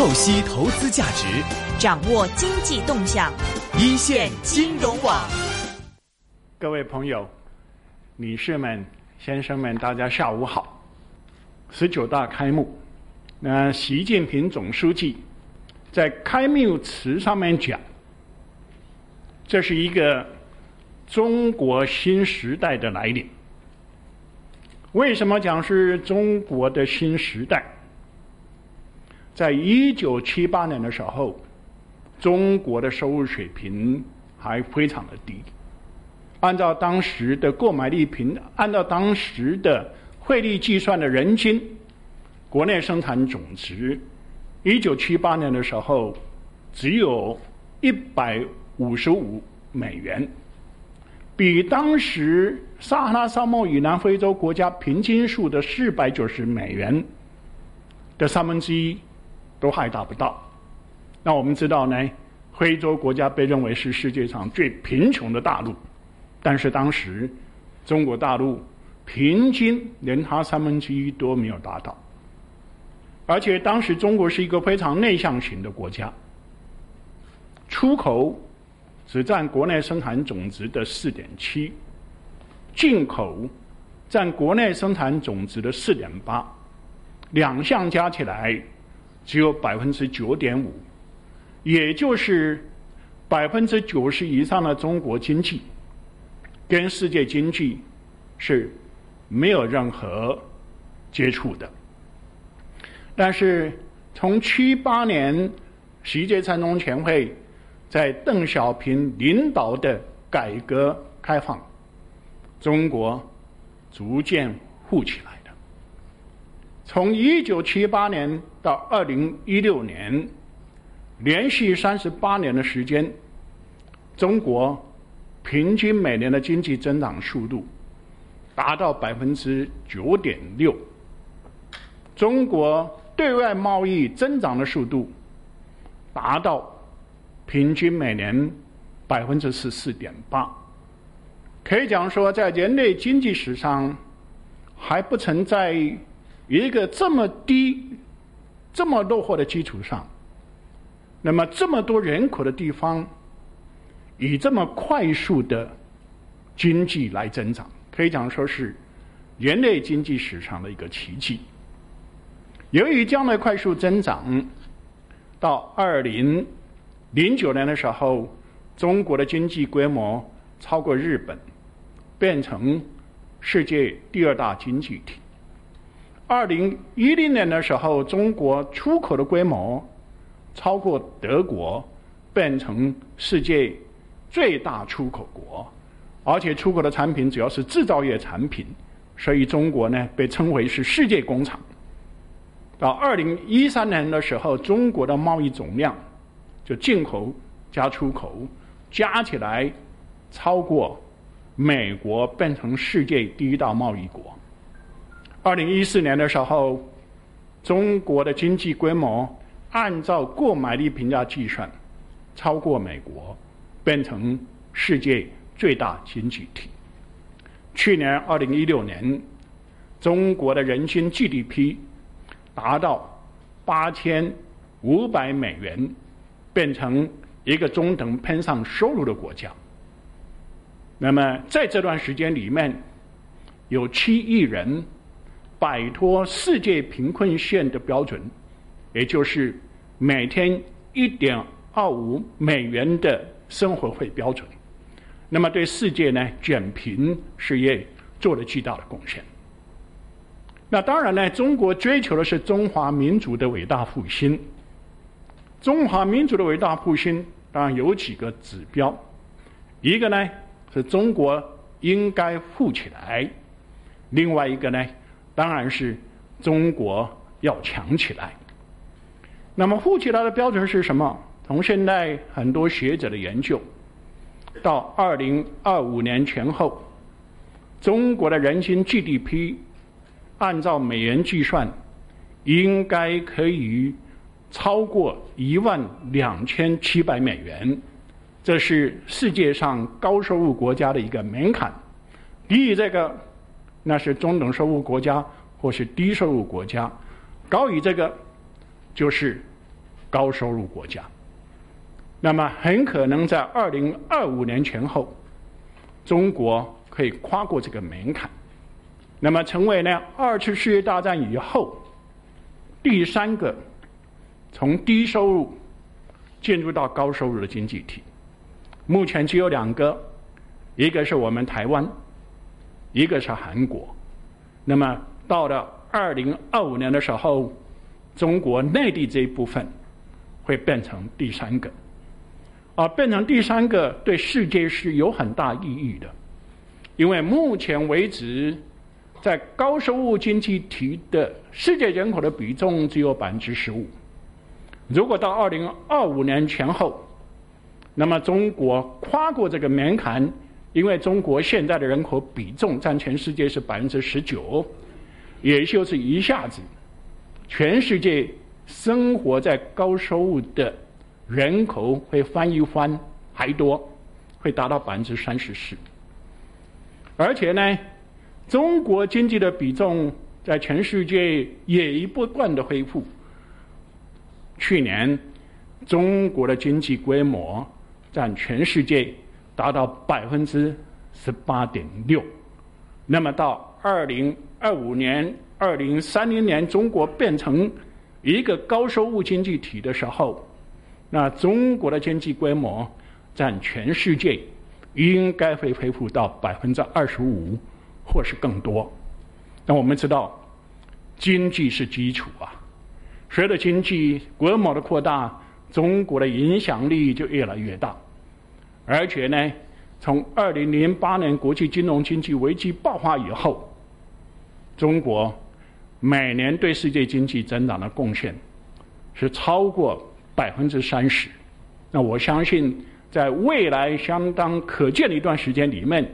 透析投资价值，掌握经济动向，一线金融网。各位朋友、女士们、先生们，大家下午好。十九大开幕，那习近平总书记在开幕词上面讲，这是一个中国新时代的来临。为什么讲是中国的新时代？在一九七八年的时候，中国的收入水平还非常的低。按照当时的购买力平，按照当时的汇率计算的人均国内生产总值，一九七八年的时候只有一百五十五美元，比当时撒哈拉沙漠以南非洲国家平均数的四百九十美元的三分之一。都还达不到。那我们知道呢，非洲国家被认为是世界上最贫穷的大陆，但是当时中国大陆平均连它三分之一都没有达到。而且当时中国是一个非常内向型的国家，出口只占国内生产总值的四点七，进口占国内生产总值的四点八，两项加起来。只有百分之九点五，也就是百分之九十以上的中国经济跟世界经济是没有任何接触的。但是从七八年习近平中全会在邓小平领导的改革开放，中国逐渐富起来。从一九七八年到二零一六年，连续三十八年的时间，中国平均每年的经济增长速度达到百分之九点六，中国对外贸易增长的速度达到平均每年百分之十四点八，可以讲说，在人类经济史上还不存在。一个这么低、这么落后的基础上，那么这么多人口的地方，以这么快速的经济来增长，可以讲说是人类经济史上的一个奇迹。由于这样的快速增长，到二零零九年的时候，中国的经济规模超过日本，变成世界第二大经济体。二零一零年的时候，中国出口的规模超过德国，变成世界最大出口国，而且出口的产品主要是制造业产品，所以中国呢被称为是世界工厂。到二零一三年的时候，中国的贸易总量就进口加出口加起来超过美国，变成世界第一大贸易国。二零一四年的时候，中国的经济规模按照购买力评价计算，超过美国，变成世界最大经济体。去年二零一六年，中国的人均 GDP 达到八千五百美元，变成一个中等偏上收入的国家。那么在这段时间里面，有七亿人。摆脱世界贫困线的标准，也就是每天一点二五美元的生活费标准，那么对世界呢减贫事业做了巨大的贡献。那当然呢，中国追求的是中华民族的伟大复兴。中华民族的伟大复兴当然有几个指标，一个呢是中国应该富起来，另外一个呢。当然是中国要强起来。那么富起来的标准是什么？从现在很多学者的研究，到二零二五年前后，中国的人均 GDP 按照美元计算，应该可以超过一万两千七百美元。这是世界上高收入国家的一个门槛。低于这个。那是中等收入国家或是低收入国家，高于这个就是高收入国家。那么很可能在二零二五年前后，中国可以跨过这个门槛，那么成为呢二次世界大战以后第三个从低收入进入到高收入的经济体。目前只有两个，一个是我们台湾，一个是韩国。那么到了二零二五年的时候，中国内地这一部分会变成第三个。啊，变成第三个对世界是有很大意义的，因为目前为止，在高收入经济体的世界人口的比重只有百分之十五。如果到二零二五年前后，那么中国跨过这个门槛，因为中国现在的人口比重占全世界是百分之十九，也就是一下子，全世界生活在高收入的。人口会翻一番还多，会达到百分之三十四。而且呢，中国经济的比重在全世界也一不断的恢复。去年，中国的经济规模占全世界达到百分之十八点六。那么到二零二五年、二零三零年，中国变成一个高收入经济体的时候。那中国的经济规模占全世界应该会恢复到百分之二十五，或是更多。那我们知道，经济是基础啊，随着经济规模的扩大，中国的影响力就越来越大。而且呢，从二零零八年国际金融经济危机爆发以后，中国每年对世界经济增长的贡献是超过。百分之三十，那我相信在未来相当可见的一段时间里面，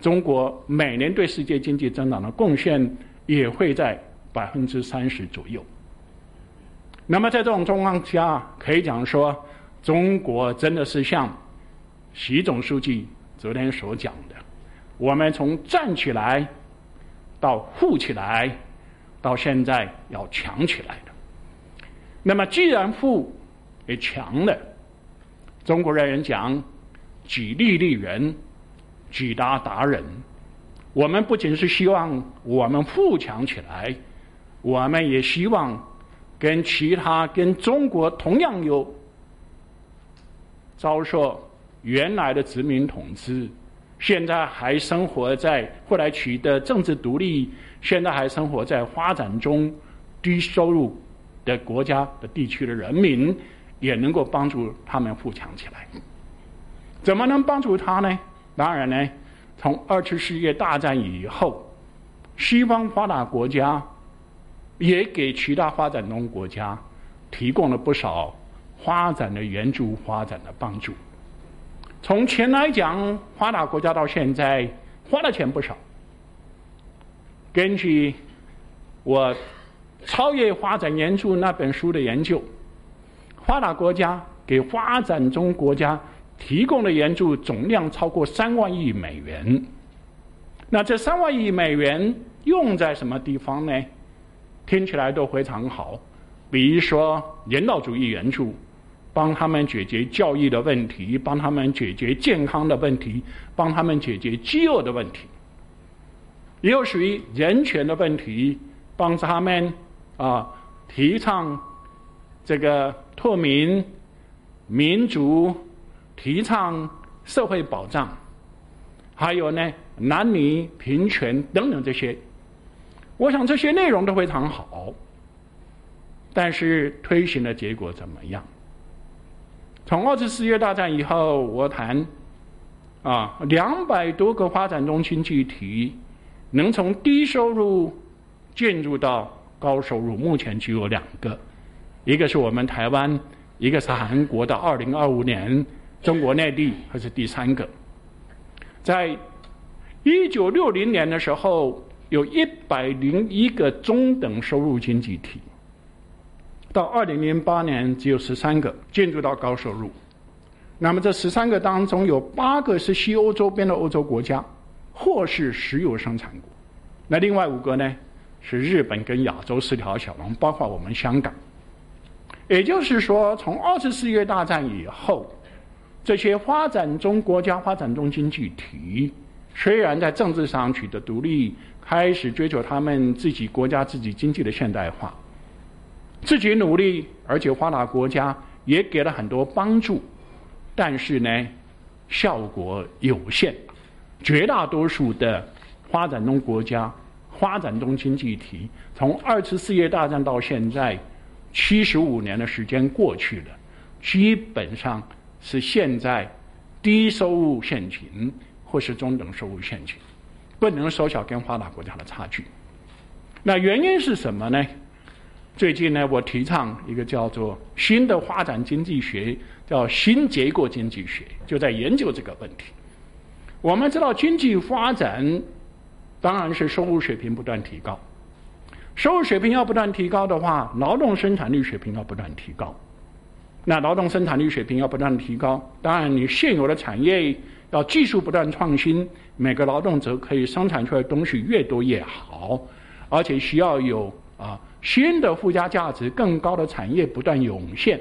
中国每年对世界经济增长的贡献也会在百分之三十左右。那么在这种状况下，可以讲说，中国真的是像习总书记昨天所讲的，我们从站起来到富起来，到现在要强起来的。那么既然富，也强了。中国人讲“己利利人，己达达人”。我们不仅是希望我们富强起来，我们也希望跟其他跟中国同样有遭受原来的殖民统治，现在还生活在后来取得政治独立，现在还生活在发展中低收入的国家的地区的人民。也能够帮助他们富强起来。怎么能帮助他呢？当然呢，从二次世界大战以后，西方发达国家也给其他发展中国家提供了不少发展的援助、发展的帮助。从前来讲，发达国家到现在花的钱不少。根据我《超越发展援助》那本书的研究。发达国家给发展中国家提供的援助总量超过三万亿美元。那这三万亿美元用在什么地方呢？听起来都非常好，比如说人道主义援助，帮他们解决教育的问题，帮他们解决健康的问题，帮他们解决饥饿的问题。也有属于人权的问题，帮他们啊提倡这个。透明、民主、提倡社会保障，还有呢男女平权等等这些，我想这些内容都非常好，但是推行的结果怎么样？从二次世界大战以后，我谈啊两百多个发展中经济体能从低收入进入到高收入，目前只有两个。一个是我们台湾，一个是韩国的。二零二五年，中国内地还是第三个。在一九六零年的时候，有一百零一个中等收入经济体，到二零零八年只有十三个进入到高收入。那么这十三个当中，有八个是西欧周边的欧洲国家，或是石油生产国。那另外五个呢，是日本跟亚洲四条小龙，包括我们香港。也就是说，从二次世界大战以后，这些发展中国家、发展中经济体，虽然在政治上取得独立，开始追求他们自己国家自己经济的现代化，自己努力，而且发达国家也给了很多帮助，但是呢，效果有限。绝大多数的发展中国家、发展中经济体，从二次世界大战到现在。七十五年的时间过去了，基本上是现在低收入陷阱或是中等收入陷阱，不能缩小跟发达国家的差距。那原因是什么呢？最近呢，我提倡一个叫做新的发展经济学，叫新结构经济学，就在研究这个问题。我们知道，经济发展当然是收入水平不断提高。收入水平要不断提高的话，劳动生产率水平要不断提高。那劳动生产率水平要不断提高，当然你现有的产业要技术不断创新，每个劳动者可以生产出来的东西越多越好，而且需要有啊新的附加价值更高的产业不断涌现，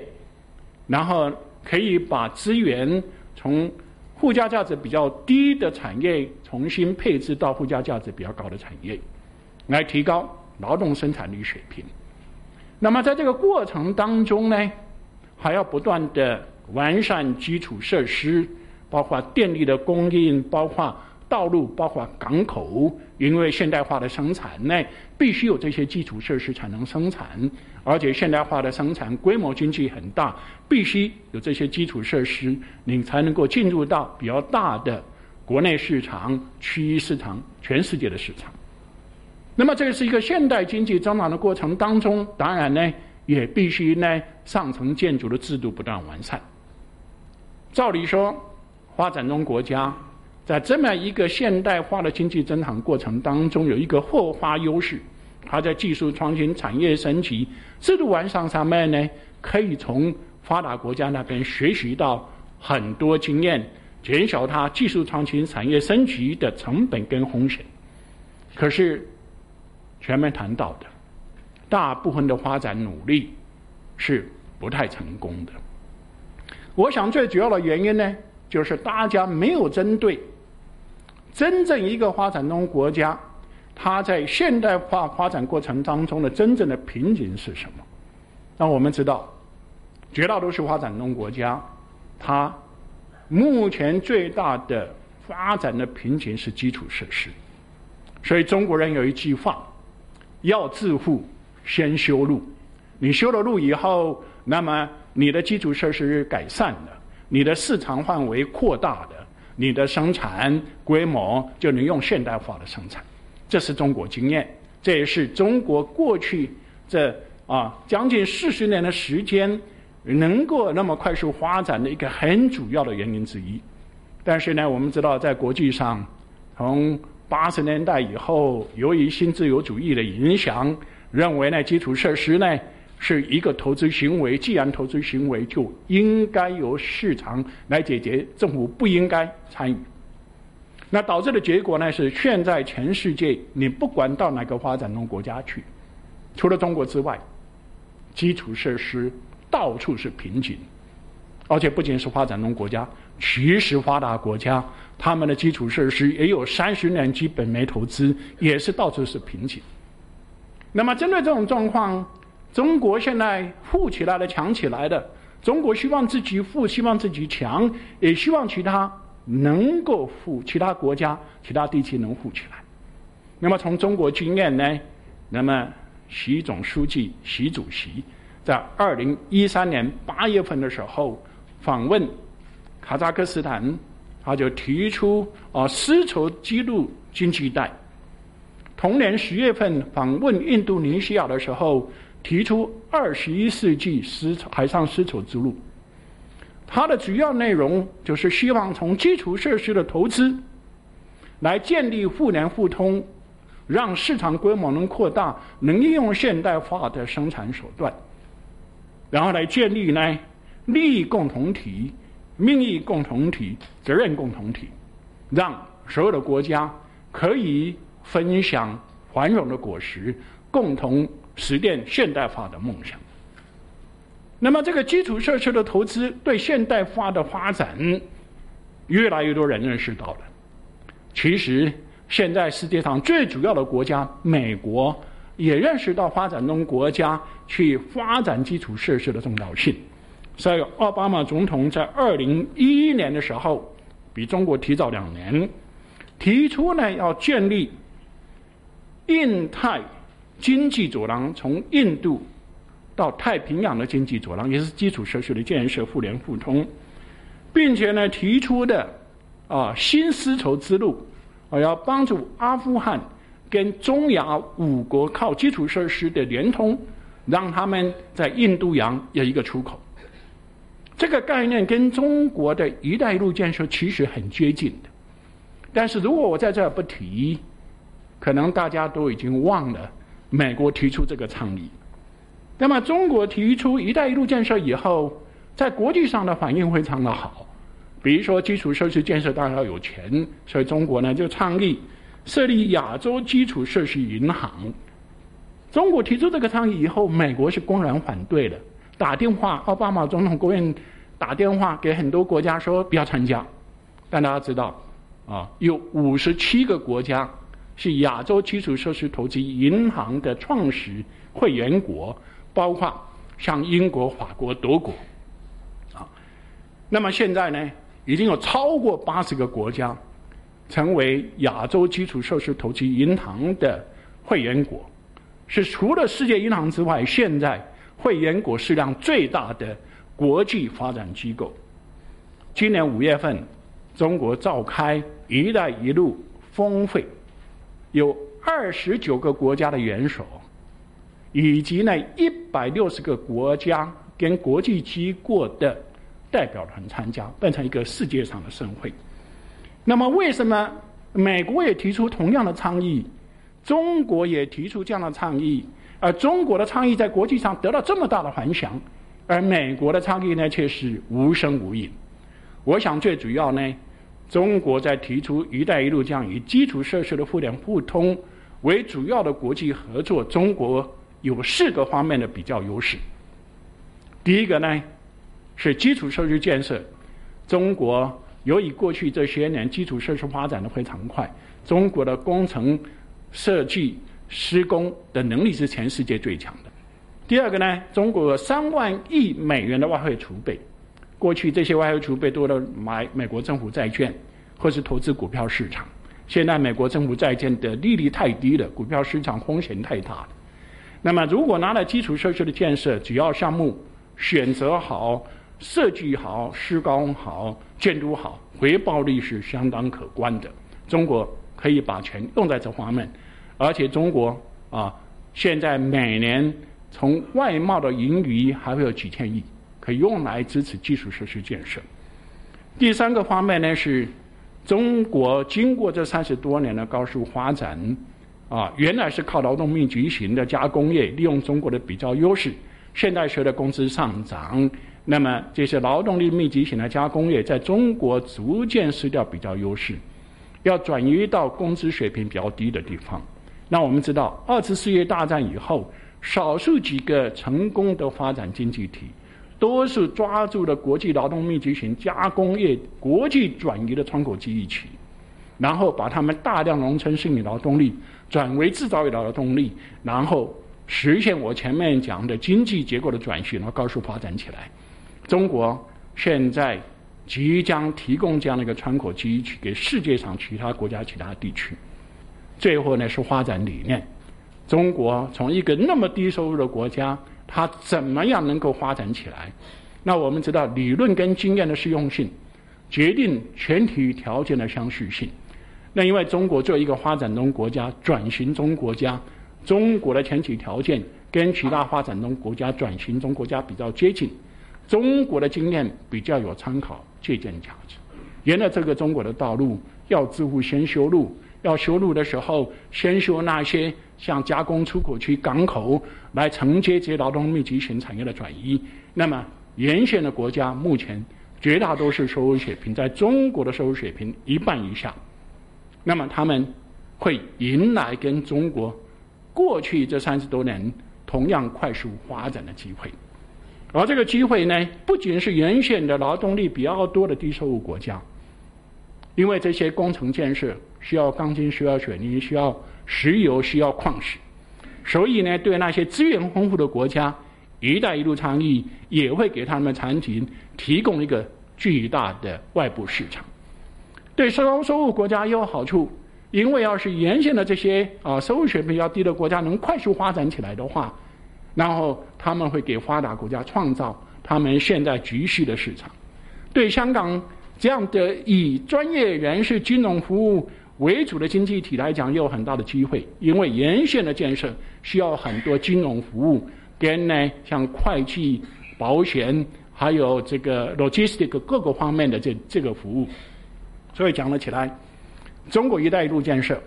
然后可以把资源从附加价值比较低的产业重新配置到附加价值比较高的产业，来提高。劳动生产率水平，那么在这个过程当中呢，还要不断的完善基础设施，包括电力的供应，包括道路，包括港口，因为现代化的生产呢，必须有这些基础设施才能生产，而且现代化的生产规模经济很大，必须有这些基础设施，你才能够进入到比较大的国内市场、区域市场、全世界的市场。那么，这是一个现代经济增长的过程当中，当然呢，也必须呢，上层建筑的制度不断完善。照理说，发展中国家在这么一个现代化的经济增长过程当中，有一个后发优势，它在技术创新、产业升级、制度完善上面呢，可以从发达国家那边学习到很多经验，减少它技术创新、产业升级的成本跟风险。可是，前面谈到的，大部分的发展努力是不太成功的。我想最主要的原因呢，就是大家没有针对真正一个发展中国家，它在现代化发展过程当中的真正的瓶颈是什么。那我们知道，绝大多数发展中国家，它目前最大的发展的瓶颈是基础设施。所以中国人有一句话。要致富，先修路。你修了路以后，那么你的基础设施改善了，你的市场范围扩大了，你的生产规模就能用现代化的生产。这是中国经验，这也是中国过去这啊将近四十年的时间能够那么快速发展的一个很主要的原因之一。但是呢，我们知道在国际上，从八十年代以后，由于新自由主义的影响，认为呢基础设施呢是一个投资行为，既然投资行为就应该由市场来解决，政府不应该参与。那导致的结果呢是，现在全世界你不管到哪个发展中国家去，除了中国之外，基础设施到处是瓶颈，而且不仅是发展中国家，其实发达国家。他们的基础设施也有三十年基本没投资，也是到处是瓶颈。那么针对这种状况，中国现在富起来了、强起来的，中国希望自己富，希望自己强，也希望其他能够富，其他国家、其他地区能富起来。那么从中国经验呢？那么习总书记、习主席在二零一三年八月份的时候访问卡扎克斯坦。他就提出啊丝绸之路经济带。同年十月份访问印度尼西亚的时候，提出二十一世纪丝绸海上丝绸之路。它的主要内容就是希望从基础设施的投资，来建立互联互通，让市场规模能扩大，能利用现代化的生产手段，然后来建立呢利益共同体。命运共同体、责任共同体，让所有的国家可以分享繁荣的果实，共同实现现代化的梦想。那么这个基础设施的投资对现代化的发展，越来越多人认识到了。其实现在世界上最主要的国家美国也认识到发展中国家去发展基础设施的重要性。所以奥巴马总统在二零一一年的时候，比中国提早两年，提出呢要建立印太经济走廊，从印度。到太平洋的经济走廊也是基础设施的建设互联互通，并且呢提出的啊新丝绸之路，啊要帮助阿富汗跟中亚五国靠基础设施的联通，让他们在印度洋有一个出口。这个概念跟中国的一带一路建设其实很接近的，但是如果我在这儿不提，可能大家都已经忘了美国提出这个倡议。那么，中国提出“一带一路”建设以后，在国际上的反应非常的好。比如说，基础设施建设当然要有钱，所以中国呢就倡议设立亚洲基础设施银行。中国提出这个倡议以后，美国是公然反对的，打电话，奥巴马总统国务院打电话给很多国家说不要参加。但大家知道，啊，有五十七个国家是亚洲基础设施投资银行的创始会员国。包括像英国、法国、德国，啊，那么现在呢，已经有超过八十个国家成为亚洲基础设施投资银行的会员国，是除了世界银行之外，现在会员国数量最大的国际发展机构。今年五月份，中国召开“一带一路”峰会，有二十九个国家的元首。以及呢，一百六十个国家跟国际机构的代表团参加，变成一个世界上的盛会。那么，为什么美国也提出同样的倡议，中国也提出这样的倡议，而中国的倡议在国际上得到这么大的反响，而美国的倡议呢却是无声无影？我想，最主要呢，中国在提出“一带一路”这样以基础设施的互联互通为主要的国际合作，中国。有四个方面的比较优势。第一个呢，是基础设施建设。中国由于过去这些年基础设施发展的非常快，中国的工程设计施工的能力是全世界最强的。第二个呢，中国三万亿美元的外汇储备，过去这些外汇储备多了买美国政府债券或是投资股票市场，现在美国政府债券的利率太低了，股票市场风险太大了。那么，如果拿来基础设施的建设，只要项目选择好、设计好、施工好、监督好，回报率是相当可观的。中国可以把钱用在这方面，而且中国啊，现在每年从外贸的盈余还会有几千亿，可以用来支持基础设施建设。第三个方面呢，是中国经过这三十多年的高速发展。啊，原来是靠劳动密集型的加工业，利用中国的比较优势。现在随着工资上涨，那么这些劳动力密集型的加工业在中国逐渐失掉比较优势，要转移到工资水平比较低的地方。那我们知道，二次世界大战以后，少数几个成功的发展经济体，都是抓住了国际劳动密集型加工业国际转移的窗口机遇期，然后把他们大量农村剩余劳动力。转为制造业劳动力，然后实现我前面讲的经济结构的转型，然后高速发展起来。中国现在即将提供这样的一个窗口机遇期给世界上其他国家、其他地区。最后呢是发展理念，中国从一个那么低收入的国家，它怎么样能够发展起来？那我们知道，理论跟经验的适用性，决定前提条件的相续性。那因为中国作为一个发展中国家、转型中国家，中国的前提条件跟其他发展中国家、转型中国家比较接近，中国的经验比较有参考借鉴价值。沿着这个中国的道路，要致富先修路，要修路的时候，先修那些向加工出口区、港口来承接这些劳动密集型产业的转移。那么沿线的国家目前绝大多数收入水平在中国的收入水平一半以下。那么他们会迎来跟中国过去这三十多年同样快速发展的机会，而这个机会呢，不仅是沿线的劳动力比较多的低收入国家，因为这些工程建设需要钢筋、需要水泥、需要石油、需要矿石，所以呢，对那些资源丰富的国家，“一带一路”倡议也会给他们产品提供一个巨大的外部市场。对高收入国家也有好处，因为要是沿线的这些啊收入水平比较低的国家能快速发展起来的话。然后他们会给发达国家创造他们现在急需的市场。对香港这样的以专业人士、金融服务为主的经济体来讲，也有很大的机会，因为沿线的建设需要很多金融服务，跟呢像会计、保险，还有这个 logistic 各个方面的这这个服务。所以讲了起来，中国“一带一路”建设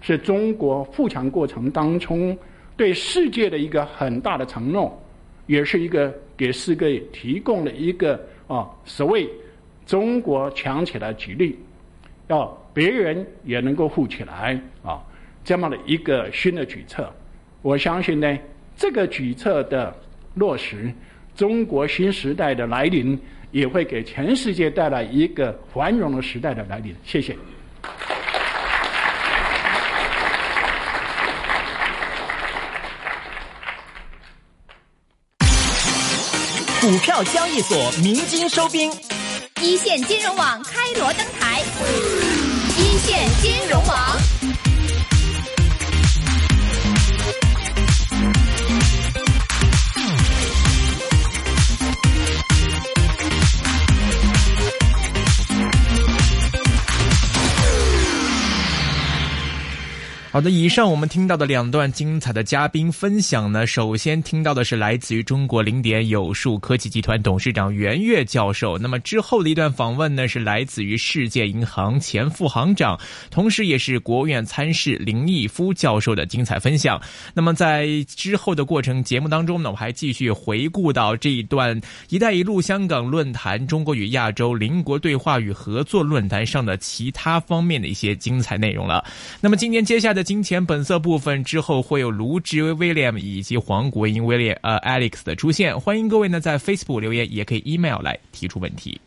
是中国富强过程当中。对世界的一个很大的承诺，也是一个给世界提供了一个啊所谓中国强起来举例，要别人也能够富起来啊这么的一个新的举措。我相信呢，这个举措的落实，中国新时代的来临，也会给全世界带来一个繁荣的时代的来临。谢谢。股票交易所鸣金收兵，一线金融网开锣登台，一线金融网。好的，以上我们听到的两段精彩的嘉宾分享呢，首先听到的是来自于中国零点有数科技集团董事长袁岳教授。那么之后的一段访问呢，是来自于世界银行前副行长，同时也是国务院参事林毅夫教授的精彩分享。那么在之后的过程节目当中呢，我还继续回顾到这一段“一带一路”香港论坛、中国与亚洲邻国对话与合作论坛上的其他方面的一些精彩内容了。那么今天接下来的。金钱本色部分之后会有卢植威廉以及黄国英威廉呃 Alex 的出现，欢迎各位呢在 Facebook 留言，也可以 email 来提出问题。